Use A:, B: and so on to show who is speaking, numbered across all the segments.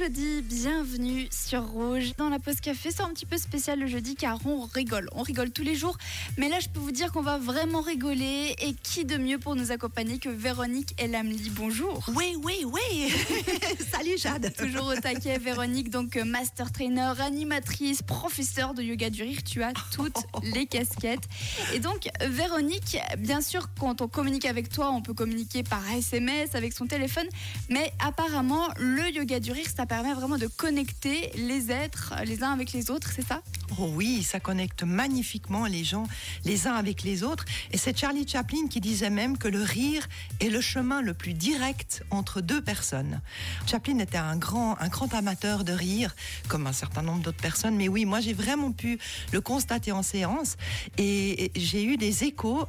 A: jeudi, bienvenue sur Rouge. Dans la pause café, c'est un petit peu spécial le jeudi car on rigole. On rigole tous les jours, mais là je peux vous dire qu'on va vraiment rigoler. Et qui de mieux pour nous accompagner que Véronique Elamli Bonjour.
B: Oui, oui, oui. Salut Jade.
A: Toujours au taquet, Véronique, donc euh, master trainer, animatrice, professeur de yoga du rire. Tu as toutes les casquettes. Et donc, Véronique, bien sûr, quand on communique avec toi, on peut communiquer par SMS, avec son téléphone, mais apparemment, le yoga du rire, ça permet vraiment de connecter les êtres les uns avec les autres, c'est ça?
B: Oh oui, ça connecte magnifiquement les gens les uns avec les autres. Et c'est Charlie Chaplin qui disait même que le rire est le chemin le plus direct entre deux personnes. Chaplin était un grand, un grand amateur de rire, comme un certain nombre d'autres personnes. Mais oui, moi j'ai vraiment pu le constater en séance. Et j'ai eu des échos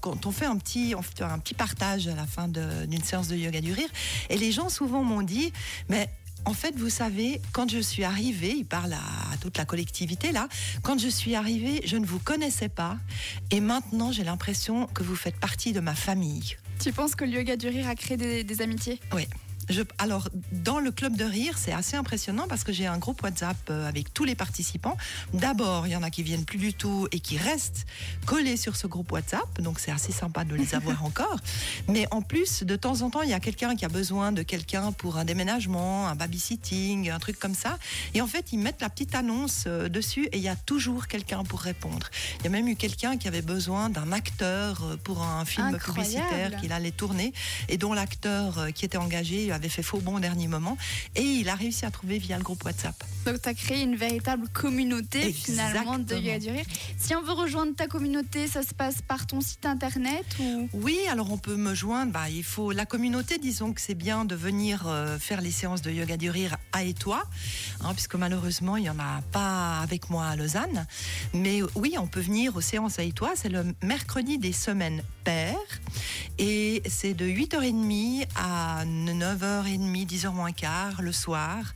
B: quand on fait un petit, on fait un petit partage à la fin d'une séance de yoga du rire. Et les gens souvent m'ont dit, mais en fait, vous savez, quand je suis arrivée, il parle à toute la collectivité là, quand je suis arrivée, je ne vous connaissais pas. Et maintenant j'ai l'impression que vous faites partie de ma famille.
A: Tu penses que le yoga du rire a créé des, des amitiés?
B: Oui alors, dans le club de rire, c'est assez impressionnant parce que j'ai un groupe WhatsApp euh, avec tous les participants. D'abord, il y en a qui viennent plus du tout et qui restent collés sur ce groupe WhatsApp. Donc, c'est assez sympa de les avoir encore. Mais en plus, de temps en temps, il y a quelqu'un qui a besoin de quelqu'un pour un déménagement, un babysitting, un truc comme ça. Et en fait, ils mettent la petite annonce euh, dessus et il y a toujours quelqu'un pour répondre. Il y a même eu quelqu'un qui avait besoin d'un acteur euh, pour un film publicitaire qu'il allait tourner et dont l'acteur qui était engagé avait fait faux bon au dernier moment et il a réussi à trouver via le groupe WhatsApp.
A: Donc tu as créé une véritable communauté finalement de Yoga du Rire. Si on veut rejoindre ta communauté, ça se passe par ton site internet ou?
B: Oui, alors on peut me joindre. Bah, il faut la communauté, disons que c'est bien de venir euh, faire les séances de Yoga du Rire à toi, hein, puisque malheureusement il n'y en a pas avec moi à Lausanne. Mais oui, on peut venir aux séances à toi. C'est le mercredi des semaines paires. Et c'est de 8h30 à 9h30, 10h moins quart le soir,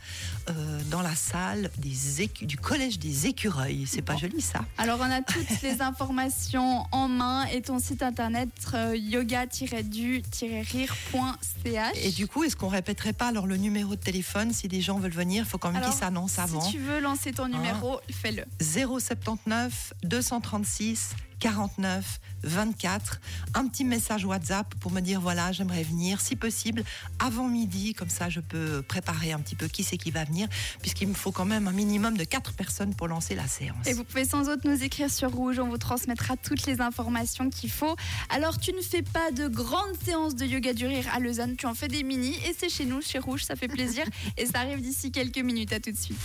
B: euh, dans la salle des du collège des écureuils. C'est pas joli ça?
A: Alors on a toutes les informations en main et ton site internet euh, yoga-du-rire.ch.
B: Et du coup, est-ce qu'on répéterait pas alors le numéro de téléphone si des gens veulent venir Il faut quand même qu'ils s'annoncent avant.
A: Si tu veux lancer ton numéro, fais-le.
B: 079 236 49 24. Un petit message WhatsApp pour me dire voilà, j'aimerais venir, si possible, avant midi, comme ça je peux préparer un petit peu qui c'est qui va venir, puisqu'il me faut quand même un minimum de 4 personnes pour lancer la séance.
A: Et vous pouvez sans autre nous écrire sur Rouge, on vous transmettra toutes les informations qu'il faut. Alors tu ne fais pas de grandes séances de yoga du rire à Lausanne, tu en fais des mini et c'est chez nous, chez Rouge, ça fait plaisir et ça arrive d'ici quelques minutes. À tout de suite.